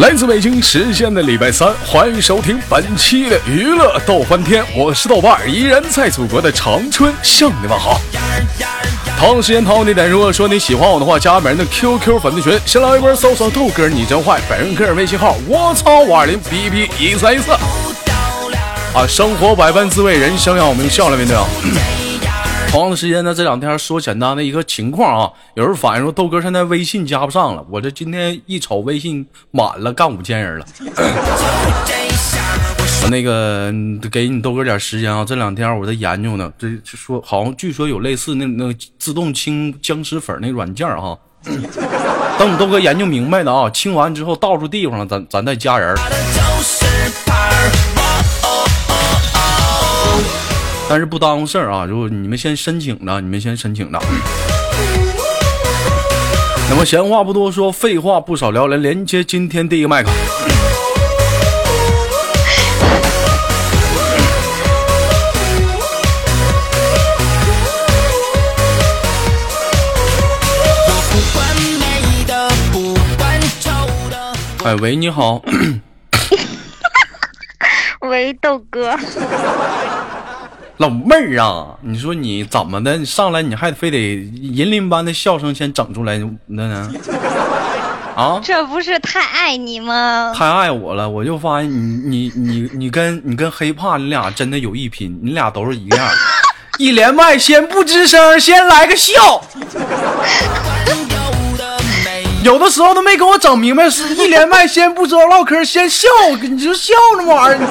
来自北京时间的礼拜三，欢迎收听本期的娱乐逗翻天，我是豆瓣儿，依然在祖国的长春向你们好。同样时间同样地点，如果说你喜欢我的话，加本人的 QQ 粉丝群，新浪微博搜索豆哥你真坏，本人个人微信号我操五二零 B B 一三一四。啊，生活百般滋味，人生要我们笑来面对啊。同样的时间呢，这两天说简单的一个情况啊，有人反映说豆哥现在微信加不上了，我这今天一瞅微信满了，干五千人了。我 那个给你豆哥点时间啊，这两天我在研究呢，这说好像据说有类似那那自动清僵尸粉那软件哈。等你豆哥研究明白的啊，清完之后到处地方了，咱咱再加人。但是不耽误事儿啊！如果你们先申请着，你们先申请着。那么闲话不多说，废话不少聊，来连接今天第一个麦克。哎喂，你好。喂，豆哥。老妹儿啊，你说你怎么的？你上来你还非得银铃般的笑声先整出来那呢？啊？这不是太爱你吗？太爱我了，我就发现你你你你跟你跟黑怕你俩真的有一拼，你俩都是一样。一连麦先不吱声，先来个笑。有的时候都没给我整明白，是一连麦先不知道唠嗑，先笑，你就笑那玩意儿。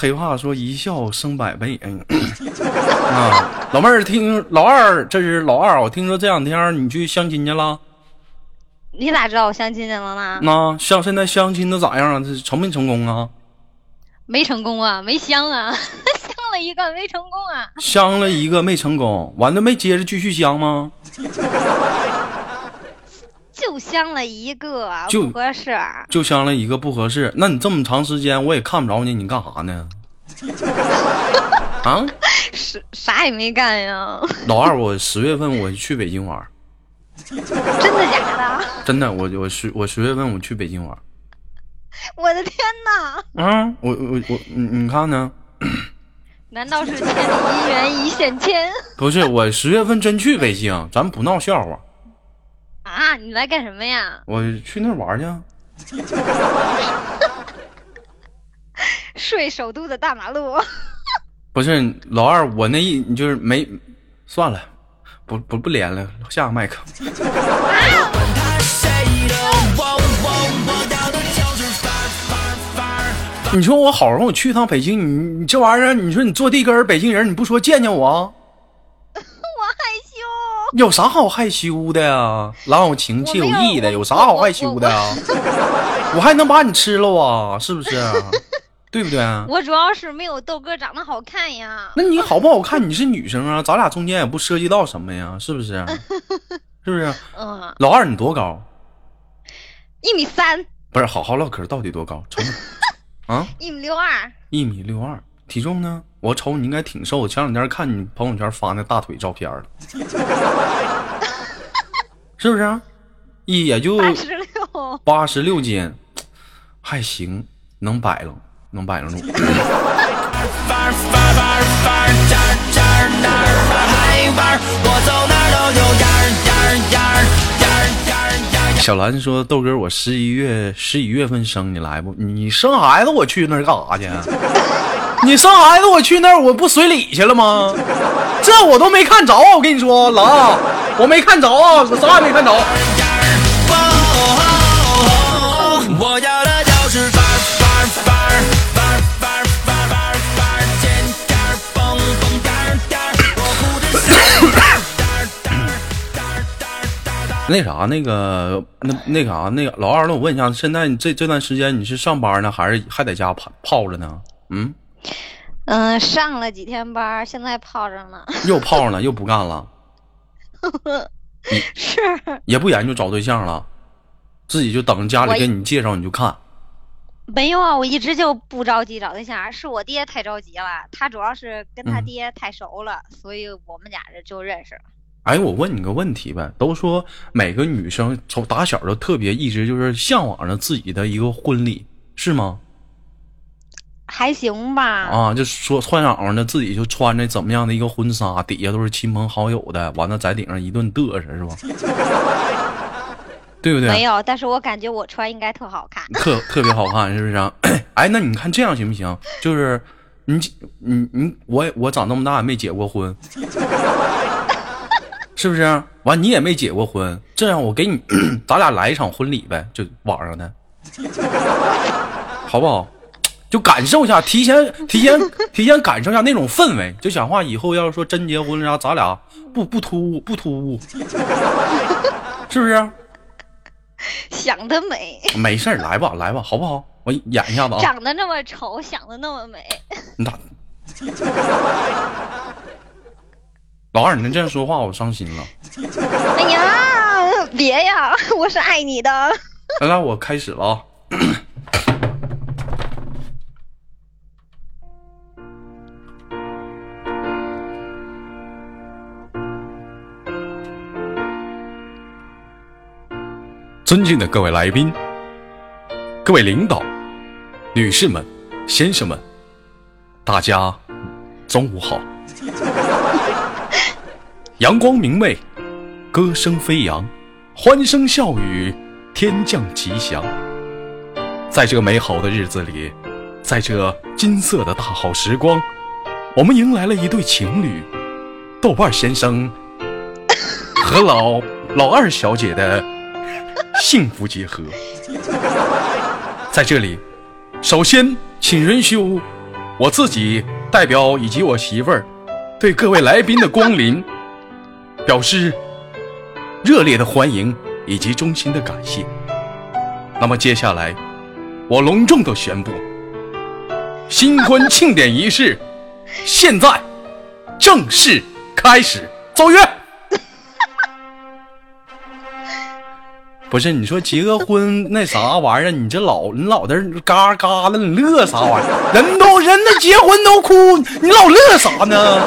黑话说一笑生百倍，嗯 啊，老妹儿听老二，这是老二，我听说这两天你去相亲去了，你咋知道我相亲去了呢？那相现在相亲都咋样啊？这成没成功啊？没成功啊，没相啊，相了一个没成功啊，相了一个没成功，完了没接着继续相吗？就相了一个，就不合适。就相了一个不合适，那你这么长时间我也看不着你，你干啥呢？啊？啥啥也没干呀。老二，我十月份我去北京玩。真的假的？真的，我我十我十月份我去北京玩。我的天哪！啊，我我我，你你看呢？难道是千里姻缘一线牵？不是，我十月份真去北京，咱不闹笑话。啊，你来干什么呀？我去那玩去。睡首都的大马路。不是老二，我那一你就是没，算了，不不不连了，下个麦克。你说我好容易去趟北京，你你这玩意儿，你说你坐地根儿，北京人你不说见见我？有啥好害羞的呀？郎有情妾有意的，有啥好害羞的呀？我还能把你吃了啊？是不是？对不对？我主要是没有豆哥长得好看呀。那你好不好看？你是女生啊，咱俩中间也不涉及到什么呀，是不是？是不是？嗯。老二，你多高？一米三。不是，好好唠嗑，到底多高？瞅 啊？一米六二。一米六二，体重呢？我瞅你应该挺瘦，前两天看你朋友圈发那大腿照片了，是不是？一也就八十六，八十六斤，还行，能摆了，能摆了住。小兰说：“豆哥，我十一月十一月份生，你来不？你生孩子，我去那儿干啥去？”你生孩子，我去那儿，我不随礼去了吗？这我都没看着，我跟你说，老二，我没看着啊，我啥也没看着。那啥，那个，那那啥，那个老二，那我问一下，现在你这这段时间你是上班呢，还是还在家泡泡着呢？嗯。嗯，上了几天班，现在泡着呢。又泡呢，又不干了。是。也不研究找对象了，自己就等着家里给你介绍，你就看。没有啊，我一直就不着急找对象，是我爹太着急了。他主要是跟他爹太熟了，所以我们俩这就认识了。哎，我问你个问题呗，都说每个女生从打小都特别一直就是向往着自己的一个婚礼，是吗？还行吧。啊，就说幻想呢自己就穿着怎么样的一个婚纱，底下都是亲朋好友的，完了在顶上一顿嘚瑟，是吧？对不对？没有，但是我感觉我穿应该特好看，特特别好看，是不是？哎，那你看这样行不行？就是你你你我我长那么大也没结过婚，是不是？完你也没结过婚，这样我给你 咱俩来一场婚礼呗，就网上的，好不好？就感受一下，提前 提前提前感受一下那种氛围，就想话以后要是说真结婚了，咱俩不不突兀不突兀，是不是？想得美，没事儿，来吧来吧，好不好？我演一下子啊。长得那么丑，想的那么美。你咋？老二，你能这样说话，我伤心了。哎呀，别呀，我是爱你的。来来，我开始了啊。尊敬的各位来宾、各位领导、女士们、先生们，大家中午好！阳光明媚，歌声飞扬，欢声笑语，天降吉祥。在这美好的日子里，在这金色的大好时光，我们迎来了一对情侣——豆瓣先生和老老二小姐的。幸福结合，在这里，首先请允许我自己代表以及我媳妇儿，对各位来宾的光临表示热烈的欢迎以及衷心的感谢。那么接下来，我隆重的宣布，新婚庆典仪式现在正式开始，奏乐。不是你说结个婚那啥玩意儿，你这老你老在这嘎嘎的，你乐啥玩意儿？人都人都结婚都哭，你老乐啥呢？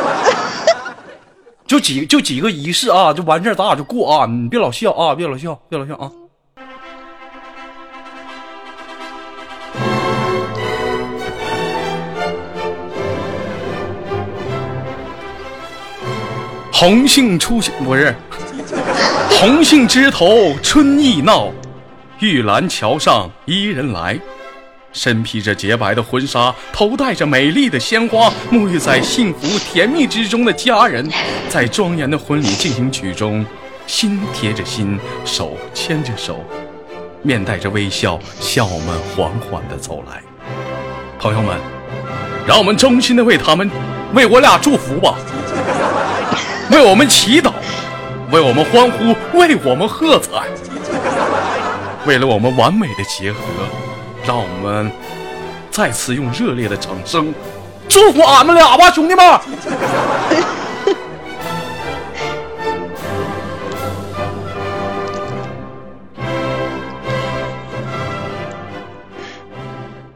就几就几个仪式啊，就完事儿，咱俩就过啊！你别老笑啊，别老笑，别老笑啊！红杏出墙不是。红杏枝头春意闹，玉兰桥上伊人来。身披着洁白的婚纱，头戴着美丽的鲜花，沐浴在幸福甜蜜之中的家人，在庄严的婚礼进行曲中，心贴着心，手牵着手，面带着微笑，向我们缓缓地走来。朋友们，让我们衷心的为他们，为我俩祝福吧，为我们祈祷。为我们欢呼，为我们喝彩，为了我们完美的结合，让我们再次用热烈的掌声祝福俺们俩吧，兄弟们！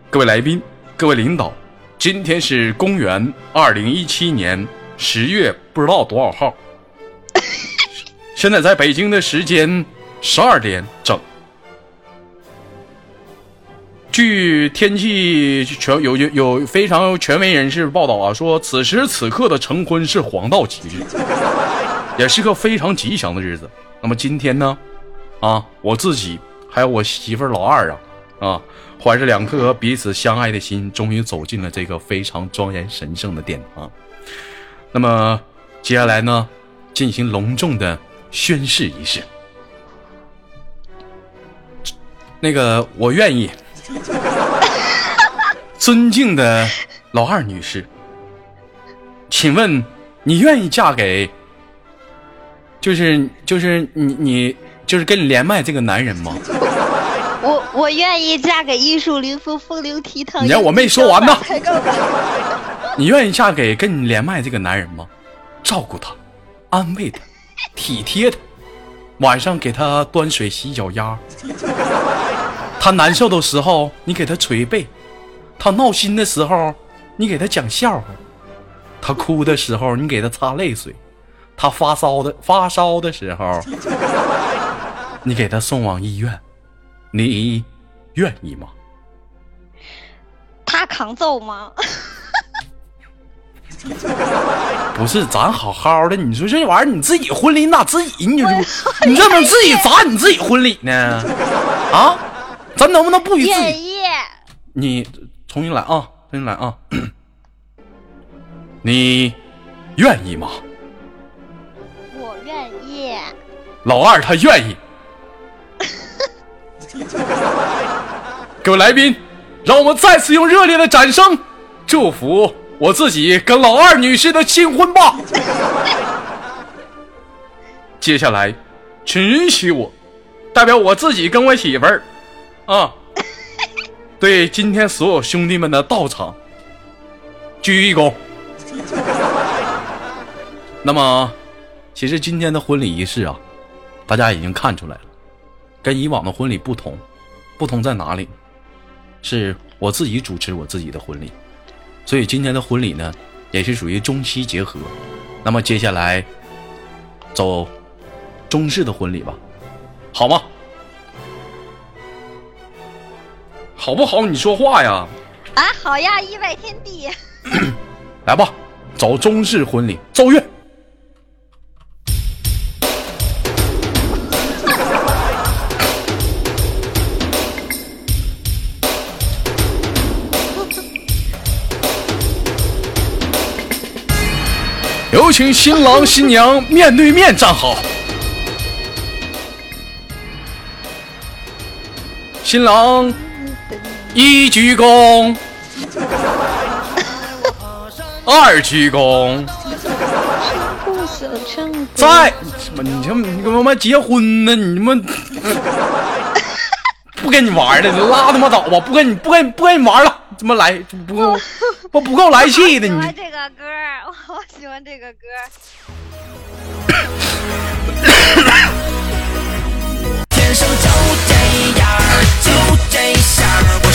各位来宾，各位领导，今天是公元二零一七年十月不知道多少号。现在在北京的时间十二点整。据天气全有有有非常权威人士报道啊，说此时此刻的成婚是黄道吉日，也是个非常吉祥的日子。那么今天呢，啊，我自己还有我媳妇老二啊，啊，怀着两颗彼此相爱的心，终于走进了这个非常庄严神圣的殿堂。那么接下来呢，进行隆重的。宣誓仪式，那个我愿意。尊敬的老二女士，请问你愿意嫁给，就是就是你你就是跟你连麦这个男人吗？我我愿意嫁给玉树临风、风流倜傥。你让我没说完呢。你愿意嫁给跟你连麦这个男人吗？照顾他，安慰他。体贴他，晚上给他端水洗脚丫，他难受的时候，你给他捶背；他闹心的时候，你给他讲笑话；他哭的时候，你给他擦泪水；他发烧的发烧的时候，你给他送往医院。你愿意吗？他扛揍吗？不是，咱好好的，你说这玩意儿，你自己婚礼你咋自己你就你这么自己砸你自己婚礼呢？啊，咱能不能不与自己？愿意。你重新来啊，重新来啊！你愿意吗？我愿意。老二他愿意。各位来宾，让我们再次用热烈的掌声祝福我自己跟老二女士的新婚吧。接下来，请允许我代表我自己跟我媳妇儿啊，对今天所有兄弟们的到场鞠一躬。那么，其实今天的婚礼仪式啊，大家已经看出来了，跟以往的婚礼不同，不同在哪里？是我自己主持我自己的婚礼，所以今天的婚礼呢，也是属于中西结合。那么接下来走中式的婚礼吧，好吗？好不好？你说话呀！啊，好呀，意外天地。来吧，走中式婚礼，奏乐。有请新郎新娘面对面站好。新郎一鞠躬，二鞠躬，再什么？你他妈你他妈结婚呢？你他妈 不跟你玩了，你拉他妈倒吧！不跟你不跟你不跟你玩了，怎么来不 够不不够来气的你我喜欢？这个歌，我好喜欢这个歌。天生就这样，就这样，我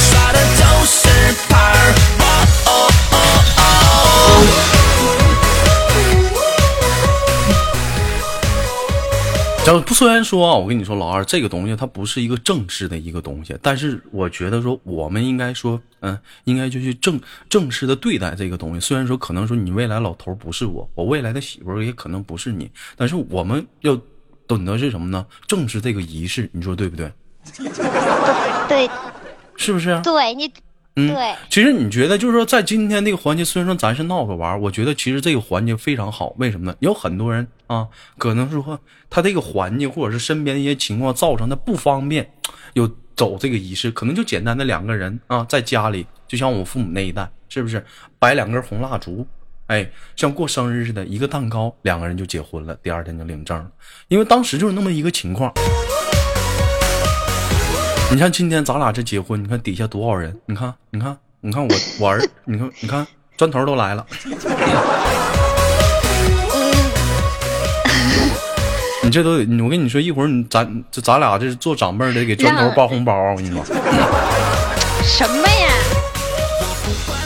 这不虽然说啊，我跟你说，老二这个东西它不是一个正式的一个东西，但是我觉得说我们应该说，嗯，应该就去正正式的对待这个东西。虽然说可能说你未来老头不是我，我未来的媳妇儿也可能不是你，但是我们要懂得是什么呢？正视这个仪式，你说对不对？对 是不是？对，你嗯，对其实你觉得就是说，在今天这个环节，虽然说咱是闹着玩儿，我觉得其实这个环节非常好。为什么呢？有很多人啊，可能是说他这个环境或者是身边的一些情况造成他不方便，有走这个仪式，可能就简单的两个人啊，在家里，就像我父母那一代，是不是摆两根红蜡烛？哎，像过生日似的，一个蛋糕，两个人就结婚了，第二天就领证了。因为当时就是那么一个情况。你像今天咱俩这结婚，你看底下多少人？你看，你看，你看我我儿，你看，你看砖头都来了。你这都，我跟你说，一会儿你咱这咱俩这是做长辈的给砖头包红包啊！我跟你说，什么呀？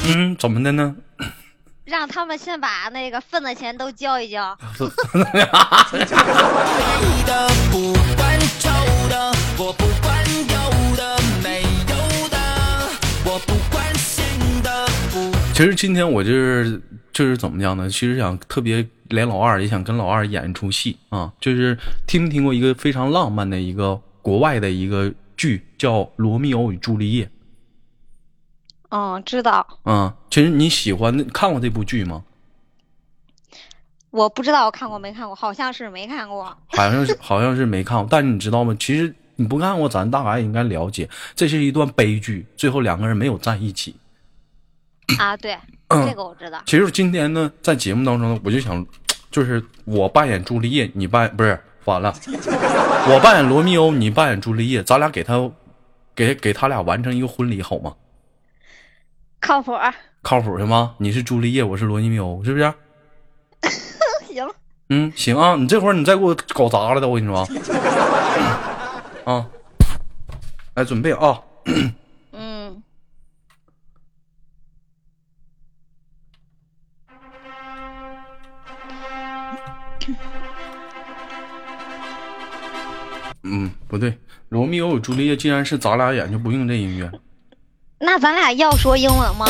嗯，怎么的呢？让他们先把那个份子钱都交一交。其实今天我就是就是怎么讲呢？其实想特别连老二也想跟老二演一出戏啊，就是听没听过一个非常浪漫的一个国外的一个剧叫《罗密欧与朱丽叶》嗯，知道。嗯？其实你喜欢看过这部剧吗？我不知道我看过没看过，好像是没看过。好像是好像是没看过，但是你知道吗？其实你不看过，咱大概应该了解，这是一段悲剧，最后两个人没有在一起。啊，对，嗯这个我知道。其实今天呢，在节目当中呢，我就想，就是我扮演朱丽叶，你扮不是完了，我扮演罗密欧，你扮演朱丽叶，咱俩给他给给他俩完成一个婚礼好吗？靠谱。靠谱是吗？你是朱丽叶，我是罗密欧，是不是？行，嗯，行啊，你这会儿你再给我搞砸了的，我跟你说啊，来准备啊，嗯，不对，罗密欧与朱丽叶既然是咱俩演，就不用这音乐。那咱俩要说英文吗？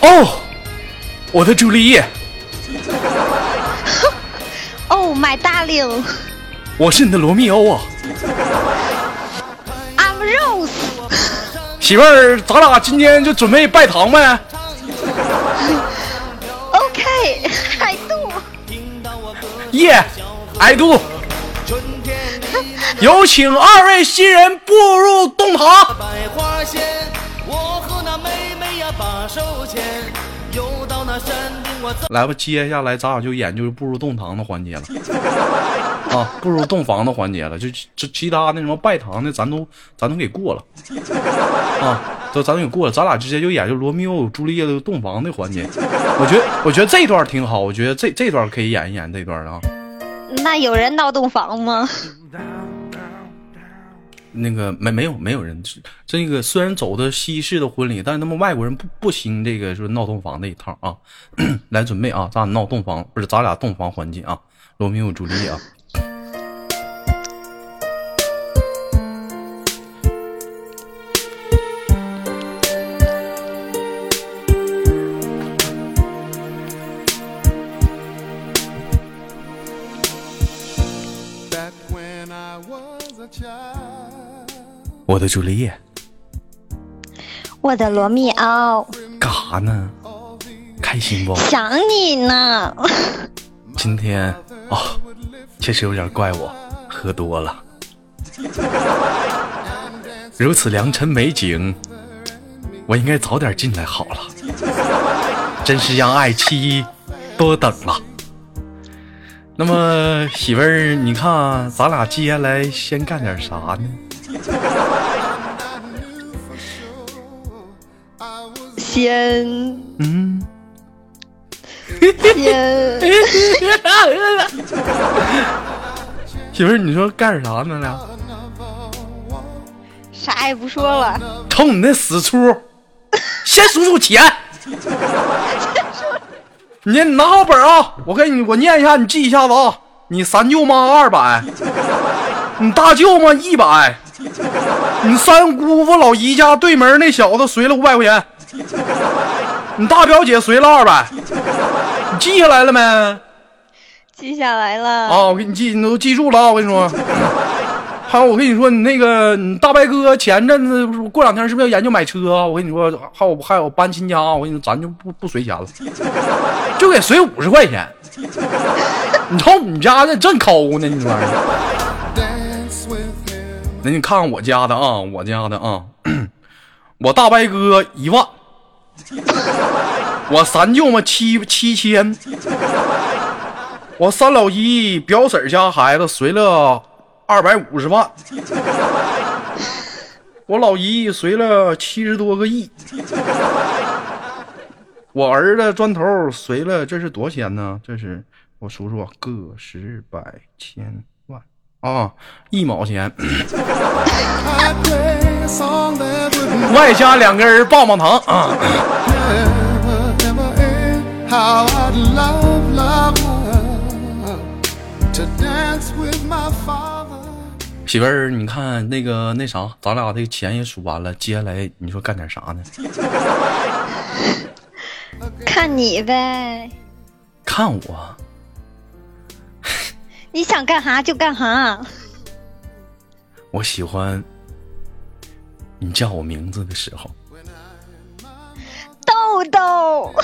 哦，我的朱丽叶，Oh my darling, 我是你的罗密欧啊，媳妇儿，咱俩今天就准备拜堂呗。OK, I do。耶、i do。有请二位新人步入洞堂。百花鲜，我和那妹妹呀把手牵。来吧，接下来咱俩就演就是步入洞堂的环节了。啊，步入洞房的环节了，就这其他那什么拜堂的，咱都咱都给过了。啊，都咱都给过了，咱俩直接就演就罗密欧朱丽叶的洞房的环节。我觉得我觉得这段挺好，我觉得这这段可以演一演这段啊。那有人闹洞房吗？那个没没有没有人，这个虽然走的西式的婚礼，但是他们外国人不不兴这个说闹洞房那一套啊。来准备啊，咱俩闹洞房不是咱俩洞房环境啊，罗密欧朱丽叶啊。我的朱丽叶我的罗密欧，干啥呢？开心不？想你呢。今天啊、确实有点怪我，喝多了。如此良辰美景，我应该早点进来好了。真是让爱妻多等了。那么媳妇儿，你看咱俩接下来先干点啥呢？先嗯，先媳妇儿，你说干啥呢？俩啥也不说了。瞅你那死出，先数数钱。你你拿好本啊！我给你，我念一下，你记一下子啊。你三舅妈二百，你大舅妈一百，你三姑父老姨家对门那小子随了五百块钱，你大表姐随了二百，你记下来了没？啊，记下来了。啊我给你记，你都记住了啊！我跟你说，还有我跟你说，你那个你大白哥前阵子不是过两天是不是要研究买车啊？我跟你说，还有还有搬新家，我跟你说，咱就不不随钱了，就给随五十块钱。你瞅你家这真抠呢，你说.那你看看我家的啊，我家的啊，我大白哥一万，我三舅妈七七千，我三老姨表婶家孩子随了二百五十万，我老姨随了七十多个亿，我儿子砖头随了，这是多少钱呢？这是我数数，个十百千。啊，一毛钱。外加两根棒棒糖啊。媳妇儿，你看那个那啥，咱俩这个钱也数完了，接下来你说干点啥呢？看你呗。看我。你想干啥就干啥。我喜欢你叫我名字的时候。豆豆，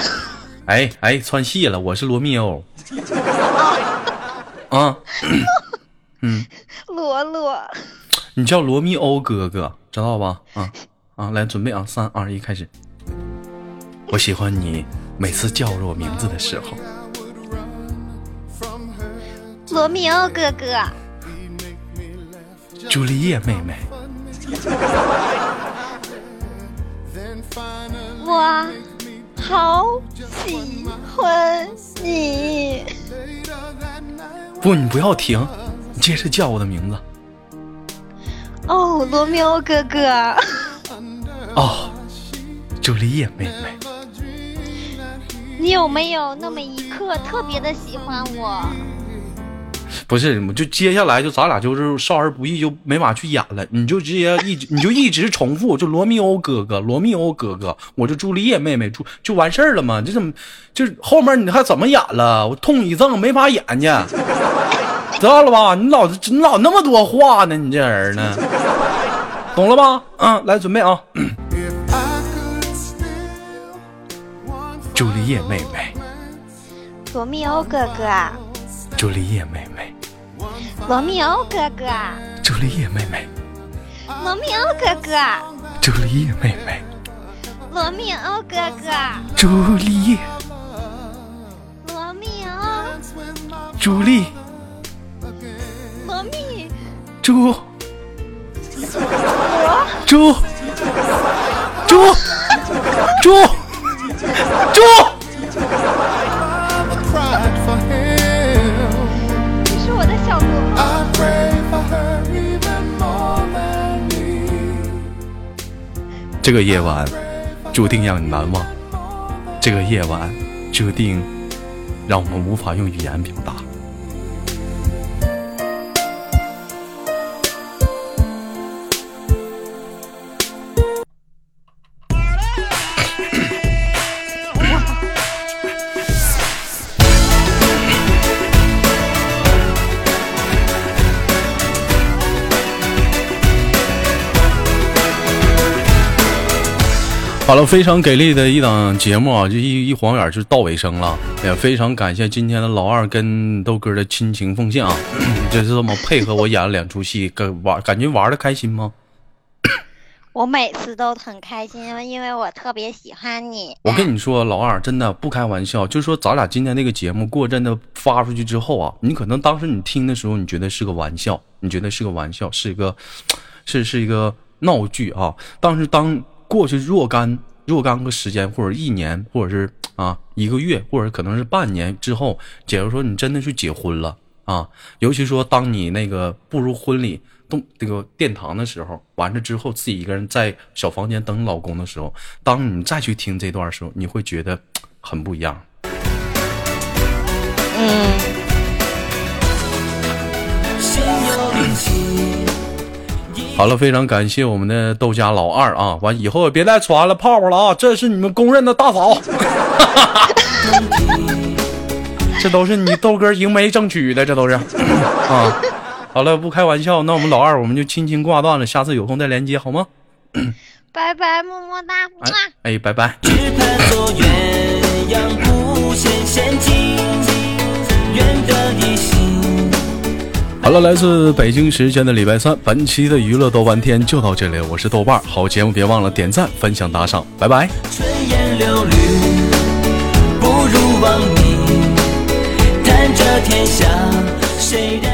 哎哎，串戏了，我是罗密欧。啊，嗯罗罗，你叫罗密欧哥哥，知道吧？啊啊，来准备啊，三二一，开始。我喜欢你每次叫着我名字的时候。罗密欧哥哥.朱丽叶妹妹 我好喜欢你。不，你不要停，你接着叫我的名字。哦，罗密欧哥哥，哦，朱丽叶妹妹。你有没有那么一刻特别的喜欢我？不是，就接下来就咱俩就是少儿不宜，就没法去演了。你就直接一直，你就一直重复，就罗密欧哥哥，罗密欧哥哥，我就朱丽叶妹妹，朱就完事儿了吗？这怎么，就是后面你还怎么演了？我痛一怔，没法演去，知道了吧？你老你老那么多话呢，你这人呢？懂了吧？嗯，来准备啊！朱丽叶妹妹，罗密欧哥哥，朱丽叶妹妹，罗密欧哥哥，朱丽叶妹妹，罗密欧哥哥，朱丽叶妹妹，罗密欧哥哥，朱丽叶，罗密欧，朱丽，罗密，朱，我朱，朱，朱，朱。这个夜晚注定让你难忘，这个夜晚注定让我们无法用语言表达。好了，非常给力的一档节目啊，就一一晃眼就到尾声了，也非常感谢今天的老二跟豆哥的亲情奉献啊，就是这么配合我演了两出戏，跟玩感觉玩的开心吗？我每次都很开心，因为我特别喜欢你。我跟你说，老二真的不开玩笑，就说咱俩今天那个节目过阵的发出去之后啊，你可能当时你听的时候，你觉得是个玩笑，你觉得是个玩笑，是一个，是是一个闹剧啊。但是当过去若干若干个时间，或者一年，或者是啊一个月，或者可能是半年之后，假如说你真的去结婚了啊，尤其说当你那个步入婚礼动这个殿堂的时候，完了之后自己一个人在小房间等老公的时候，当你再去听这段的时候，你会觉得很不一样。嗯，心有灵犀。好了，非常感谢我们的豆家老二啊！完以后也别再传了泡泡了啊！这是你们公认的大嫂，这都是你豆哥赢媒争取的，这都是啊！好了，不开玩笑，那我们老二我们就轻轻挂断了，下次有空再连接好吗？拜拜，么么哒，哎么。哎，拜拜。只盼做鸳鸯不羡仙境，愿得一心。好了，来自北京时间的礼拜三，本期的娱乐豆瓣天就到这里，我是豆瓣，好节目别忘了点赞、分享、打赏，拜拜。春烟柳绿，不如望你。谈这天下，谁人？